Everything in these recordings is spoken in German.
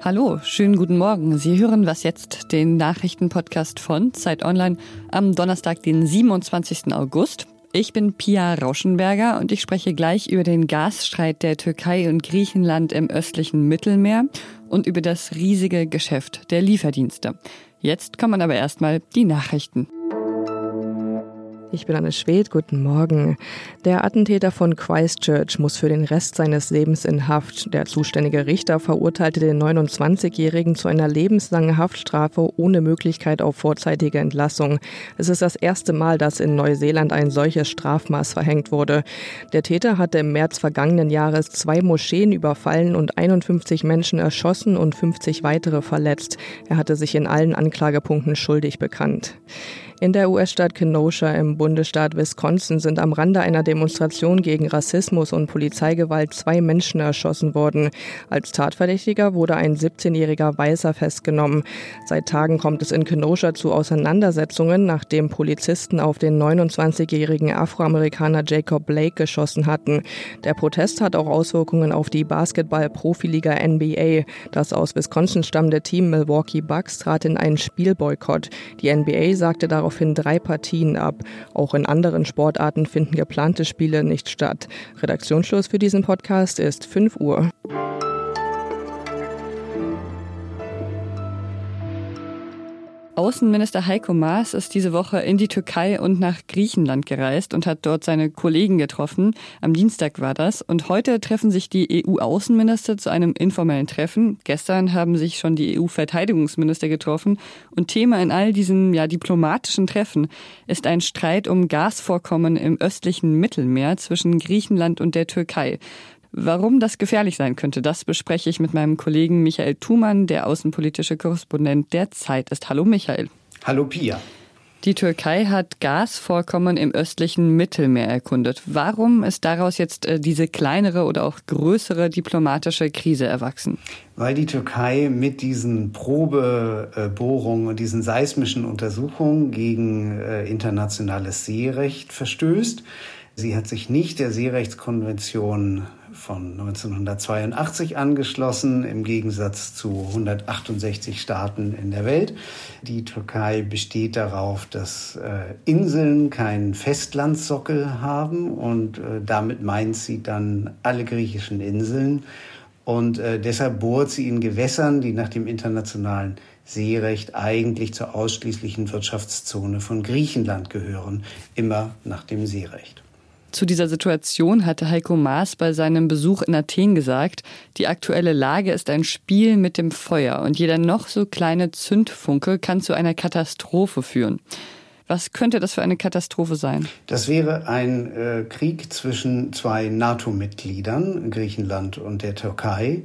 Hallo, schönen guten Morgen. Sie hören was jetzt, den Nachrichtenpodcast von Zeit Online am Donnerstag, den 27. August. Ich bin Pia Rauschenberger und ich spreche gleich über den Gasstreit der Türkei und Griechenland im östlichen Mittelmeer und über das riesige Geschäft der Lieferdienste. Jetzt kommen aber erstmal die Nachrichten. Ich bin Anne Schwed, guten Morgen. Der Attentäter von Christchurch muss für den Rest seines Lebens in Haft. Der zuständige Richter verurteilte den 29-Jährigen zu einer lebenslangen Haftstrafe ohne Möglichkeit auf vorzeitige Entlassung. Es ist das erste Mal, dass in Neuseeland ein solches Strafmaß verhängt wurde. Der Täter hatte im März vergangenen Jahres zwei Moscheen überfallen und 51 Menschen erschossen und 50 weitere verletzt. Er hatte sich in allen Anklagepunkten schuldig bekannt. In der US-Stadt Kenosha im Bundesstaat Wisconsin sind am Rande einer Demonstration gegen Rassismus und Polizeigewalt zwei Menschen erschossen worden. Als Tatverdächtiger wurde ein 17-jähriger Weißer festgenommen. Seit Tagen kommt es in Kenosha zu Auseinandersetzungen, nachdem Polizisten auf den 29-jährigen Afroamerikaner Jacob Blake geschossen hatten. Der Protest hat auch Auswirkungen auf die Basketball-Profiliga NBA. Das aus Wisconsin stammende Team Milwaukee Bucks trat in einen Spielboykott. Die NBA sagte darauf daraufhin drei Partien ab. Auch in anderen Sportarten finden geplante Spiele nicht statt. Redaktionsschluss für diesen Podcast ist 5 Uhr. Außenminister Heiko Maas ist diese Woche in die Türkei und nach Griechenland gereist und hat dort seine Kollegen getroffen. Am Dienstag war das. Und heute treffen sich die EU-Außenminister zu einem informellen Treffen. Gestern haben sich schon die EU-Verteidigungsminister getroffen. Und Thema in all diesen ja, diplomatischen Treffen ist ein Streit um Gasvorkommen im östlichen Mittelmeer zwischen Griechenland und der Türkei. Warum das gefährlich sein könnte, das bespreche ich mit meinem Kollegen Michael Thumann, der außenpolitische Korrespondent der Zeit ist. Hallo Michael. Hallo Pia. Die Türkei hat Gasvorkommen im östlichen Mittelmeer erkundet. Warum ist daraus jetzt äh, diese kleinere oder auch größere diplomatische Krise erwachsen? Weil die Türkei mit diesen Probebohrungen und diesen seismischen Untersuchungen gegen äh, internationales Seerecht verstößt. Sie hat sich nicht der Seerechtskonvention von 1982 angeschlossen, im Gegensatz zu 168 Staaten in der Welt. Die Türkei besteht darauf, dass äh, Inseln keinen Festlandsockel haben und äh, damit meint sie dann alle griechischen Inseln. Und äh, deshalb bohrt sie in Gewässern, die nach dem internationalen Seerecht eigentlich zur ausschließlichen Wirtschaftszone von Griechenland gehören, immer nach dem Seerecht. Zu dieser Situation hatte Heiko Maas bei seinem Besuch in Athen gesagt, die aktuelle Lage ist ein Spiel mit dem Feuer und jeder noch so kleine Zündfunke kann zu einer Katastrophe führen. Was könnte das für eine Katastrophe sein? Das wäre ein äh, Krieg zwischen zwei NATO-Mitgliedern, Griechenland und der Türkei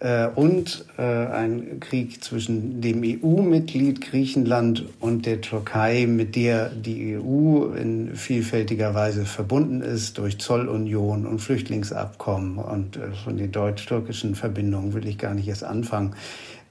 äh, und äh, ein Krieg zwischen dem EU-Mitglied Griechenland und der Türkei, mit der die EU in vielfältiger Weise verbunden ist durch Zollunion und Flüchtlingsabkommen und äh, von den deutsch-türkischen Verbindungen will ich gar nicht erst anfangen.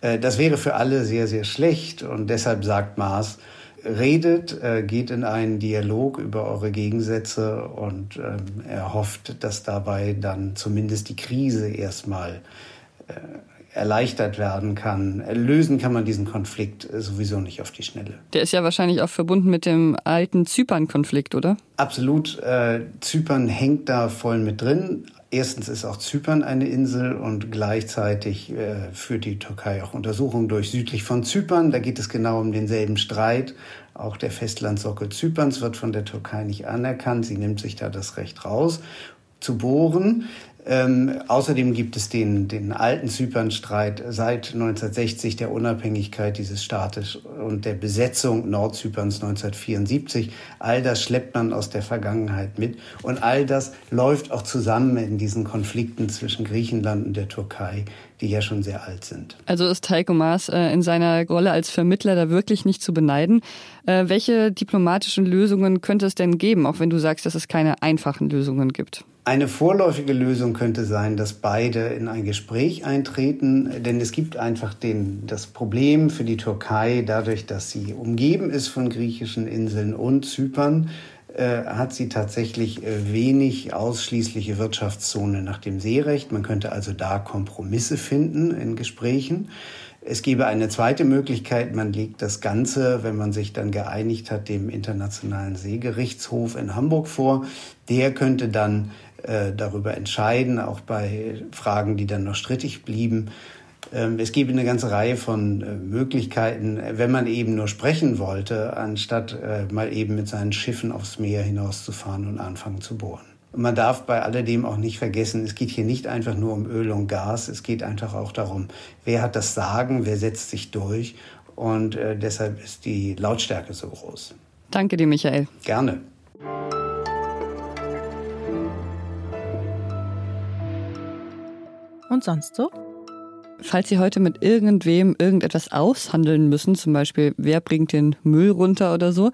Äh, das wäre für alle sehr, sehr schlecht und deshalb sagt Maas, redet, äh, geht in einen Dialog über eure Gegensätze und ähm, er hofft, dass dabei dann zumindest die Krise erstmal erleichtert werden kann. Lösen kann man diesen Konflikt äh, sowieso nicht auf die Schnelle. Der ist ja wahrscheinlich auch verbunden mit dem alten Zypern-Konflikt, oder? Absolut. Äh, Zypern hängt da voll mit drin. Erstens ist auch Zypern eine Insel und gleichzeitig äh, führt die Türkei auch Untersuchungen durch südlich von Zypern. Da geht es genau um denselben Streit. Auch der Festlandsockel Zyperns wird von der Türkei nicht anerkannt. Sie nimmt sich da das Recht raus zu bohren. Ähm, außerdem gibt es den, den alten Zypernstreit seit 1960 der Unabhängigkeit dieses Staates und der Besetzung Nordzyperns 1974. All das schleppt man aus der Vergangenheit mit und all das läuft auch zusammen in diesen Konflikten zwischen Griechenland und der Türkei, die ja schon sehr alt sind. Also ist Heiko Maas äh, in seiner Rolle als Vermittler da wirklich nicht zu beneiden. Äh, welche diplomatischen Lösungen könnte es denn geben, auch wenn du sagst, dass es keine einfachen Lösungen gibt? Eine vorläufige Lösung könnte sein, dass beide in ein Gespräch eintreten, denn es gibt einfach den, das Problem für die Türkei, dadurch, dass sie umgeben ist von griechischen Inseln und Zypern, äh, hat sie tatsächlich äh, wenig ausschließliche Wirtschaftszone nach dem Seerecht. Man könnte also da Kompromisse finden in Gesprächen. Es gäbe eine zweite Möglichkeit, man legt das Ganze, wenn man sich dann geeinigt hat, dem Internationalen Seegerichtshof in Hamburg vor. Der könnte dann äh, darüber entscheiden, auch bei Fragen, die dann noch strittig blieben. Ähm, es gäbe eine ganze Reihe von äh, Möglichkeiten, wenn man eben nur sprechen wollte, anstatt äh, mal eben mit seinen Schiffen aufs Meer hinauszufahren und anfangen zu bohren. Und man darf bei alledem auch nicht vergessen, es geht hier nicht einfach nur um Öl und Gas, es geht einfach auch darum, wer hat das Sagen, wer setzt sich durch. Und äh, deshalb ist die Lautstärke so groß. Danke dir, Michael. Gerne. Und sonst so? Falls Sie heute mit irgendwem irgendetwas aushandeln müssen, zum Beispiel wer bringt den Müll runter oder so,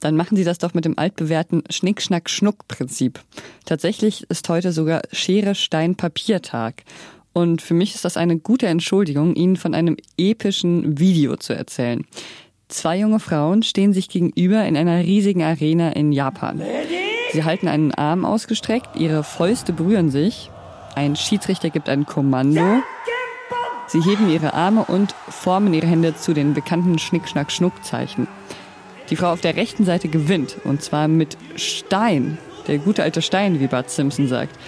dann machen Sie das doch mit dem altbewährten Schnick-Schnack-Schnuck-Prinzip. Tatsächlich ist heute sogar Schere, Stein, Papiertag. Und für mich ist das eine gute Entschuldigung, Ihnen von einem epischen Video zu erzählen. Zwei junge Frauen stehen sich gegenüber in einer riesigen Arena in Japan. Sie halten einen Arm ausgestreckt, ihre Fäuste berühren sich. Ein Schiedsrichter gibt ein Kommando. Sie heben ihre Arme und formen ihre Hände zu den bekannten Schnick-Schnack-Schnuck-Zeichen. Die Frau auf der rechten Seite gewinnt, und zwar mit Stein. Der gute alte Stein, wie Bart Simpson sagt.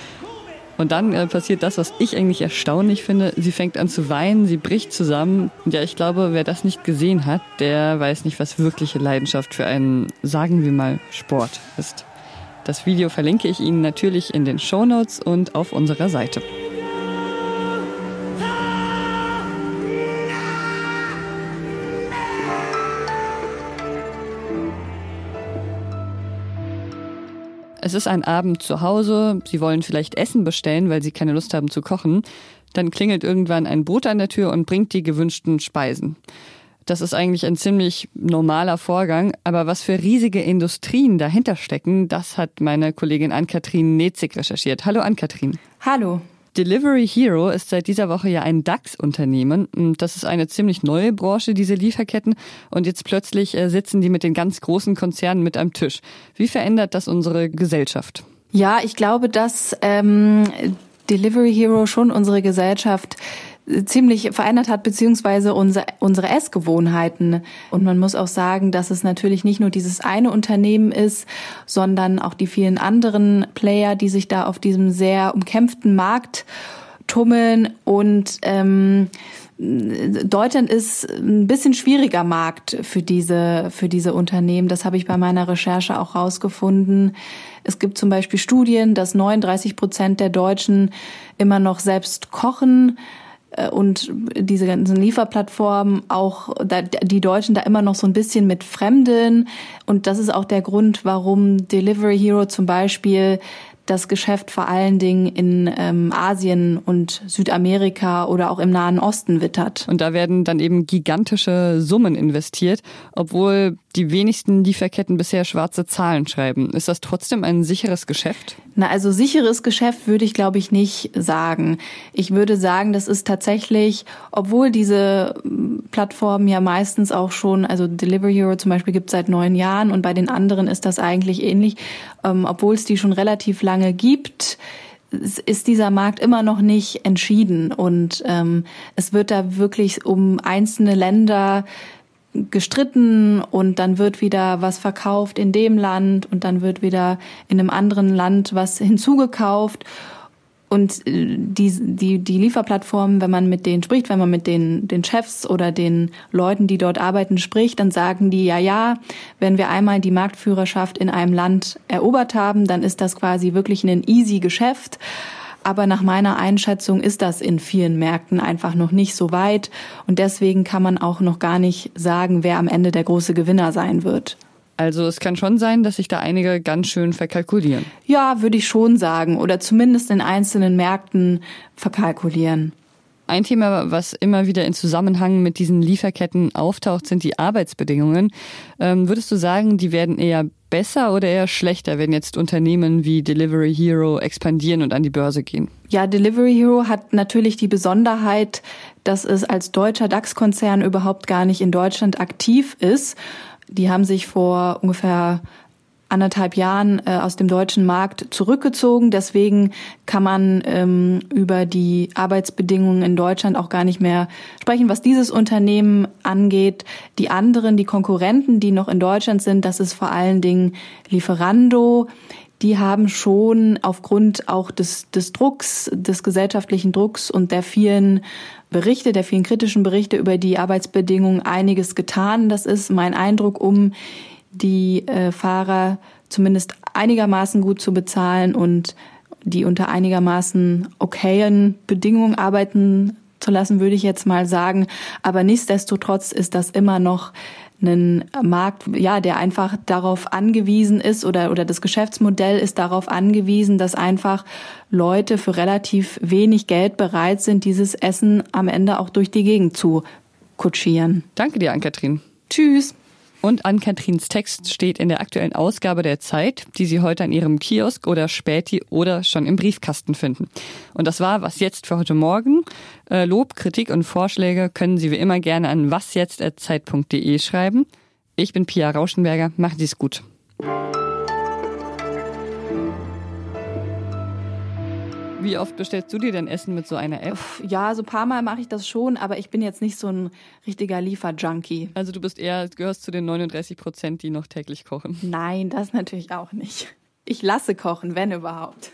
Und dann äh, passiert das, was ich eigentlich erstaunlich finde. Sie fängt an zu weinen, sie bricht zusammen. Und ja, ich glaube, wer das nicht gesehen hat, der weiß nicht, was wirkliche Leidenschaft für einen, sagen wir mal, Sport ist. Das Video verlinke ich Ihnen natürlich in den Show Notes und auf unserer Seite. Es ist ein Abend zu Hause, Sie wollen vielleicht Essen bestellen, weil Sie keine Lust haben zu kochen. Dann klingelt irgendwann ein Boot an der Tür und bringt die gewünschten Speisen. Das ist eigentlich ein ziemlich normaler Vorgang, aber was für riesige Industrien dahinter stecken, das hat meine Kollegin Ann-Kathrin Netzig recherchiert. Hallo Ann-Kathrin. Hallo. Delivery Hero ist seit dieser Woche ja ein DAX-Unternehmen. Das ist eine ziemlich neue Branche, diese Lieferketten. Und jetzt plötzlich äh, sitzen die mit den ganz großen Konzernen mit am Tisch. Wie verändert das unsere Gesellschaft? Ja, ich glaube, dass ähm, Delivery Hero schon unsere Gesellschaft ziemlich verändert hat, beziehungsweise unsere, unsere Essgewohnheiten. Und man muss auch sagen, dass es natürlich nicht nur dieses eine Unternehmen ist, sondern auch die vielen anderen Player, die sich da auf diesem sehr umkämpften Markt tummeln und ähm, Deutschland ist ein bisschen schwieriger Markt für diese, für diese Unternehmen. Das habe ich bei meiner Recherche auch rausgefunden. Es gibt zum Beispiel Studien, dass 39 Prozent der Deutschen immer noch selbst kochen. Äh, und diese ganzen Lieferplattformen auch die Deutschen da immer noch so ein bisschen mit Fremden. Und das ist auch der Grund, warum Delivery Hero zum Beispiel das Geschäft vor allen Dingen in ähm, Asien und Südamerika oder auch im Nahen Osten wittert. Und da werden dann eben gigantische Summen investiert, obwohl die wenigsten Lieferketten bisher schwarze Zahlen schreiben. Ist das trotzdem ein sicheres Geschäft? Na, also sicheres Geschäft würde ich, glaube ich, nicht sagen. Ich würde sagen, das ist tatsächlich, obwohl diese hm, Plattformen ja meistens auch schon, also Delivery Hero zum Beispiel gibt es seit neun Jahren und bei den anderen ist das eigentlich ähnlich, ähm, obwohl es die schon relativ lange gibt, ist dieser Markt immer noch nicht entschieden und ähm, es wird da wirklich um einzelne Länder gestritten und dann wird wieder was verkauft in dem Land und dann wird wieder in einem anderen Land was hinzugekauft. Und äh, die, die, die Lieferplattformen, wenn man mit denen spricht, wenn man mit den, den Chefs oder den Leuten, die dort arbeiten, spricht, dann sagen die, ja, ja, wenn wir einmal die Marktführerschaft in einem Land erobert haben, dann ist das quasi wirklich ein easy Geschäft. Aber nach meiner Einschätzung ist das in vielen Märkten einfach noch nicht so weit. Und deswegen kann man auch noch gar nicht sagen, wer am Ende der große Gewinner sein wird. Also es kann schon sein, dass sich da einige ganz schön verkalkulieren. Ja, würde ich schon sagen. Oder zumindest in einzelnen Märkten verkalkulieren. Ein Thema, was immer wieder in Zusammenhang mit diesen Lieferketten auftaucht, sind die Arbeitsbedingungen. Ähm, würdest du sagen, die werden eher besser oder eher schlechter, wenn jetzt Unternehmen wie Delivery Hero expandieren und an die Börse gehen? Ja, Delivery Hero hat natürlich die Besonderheit, dass es als deutscher DAX-Konzern überhaupt gar nicht in Deutschland aktiv ist. Die haben sich vor ungefähr anderthalb Jahren äh, aus dem deutschen Markt zurückgezogen. Deswegen kann man ähm, über die Arbeitsbedingungen in Deutschland auch gar nicht mehr sprechen, was dieses Unternehmen angeht. Die anderen, die Konkurrenten, die noch in Deutschland sind, das ist vor allen Dingen Lieferando. Die haben schon aufgrund auch des, des Drucks, des gesellschaftlichen Drucks und der vielen Berichte, der vielen kritischen Berichte über die Arbeitsbedingungen einiges getan. Das ist mein Eindruck, um die äh, Fahrer zumindest einigermaßen gut zu bezahlen und die unter einigermaßen okayen Bedingungen arbeiten zu lassen, würde ich jetzt mal sagen. Aber nichtsdestotrotz ist das immer noch ein Markt, ja, der einfach darauf angewiesen ist oder, oder das Geschäftsmodell ist darauf angewiesen, dass einfach Leute für relativ wenig Geld bereit sind, dieses Essen am Ende auch durch die Gegend zu kutschieren. Danke dir, Ann-Kathrin. Tschüss. Und Ann-Katrins Text steht in der aktuellen Ausgabe der Zeit, die Sie heute an Ihrem Kiosk oder Späti oder schon im Briefkasten finden. Und das war Was jetzt für heute Morgen. Äh, Lob, Kritik und Vorschläge können Sie wie immer gerne an wasjetzt.zeit.de schreiben. Ich bin Pia Rauschenberger. Machen Sie es gut. Wie oft bestellst du dir denn Essen mit so einer App? Ja, so ein paar Mal mache ich das schon, aber ich bin jetzt nicht so ein richtiger Lieferjunkie. Also du bist eher, gehörst zu den 39 Prozent, die noch täglich kochen. Nein, das natürlich auch nicht. Ich lasse kochen, wenn überhaupt.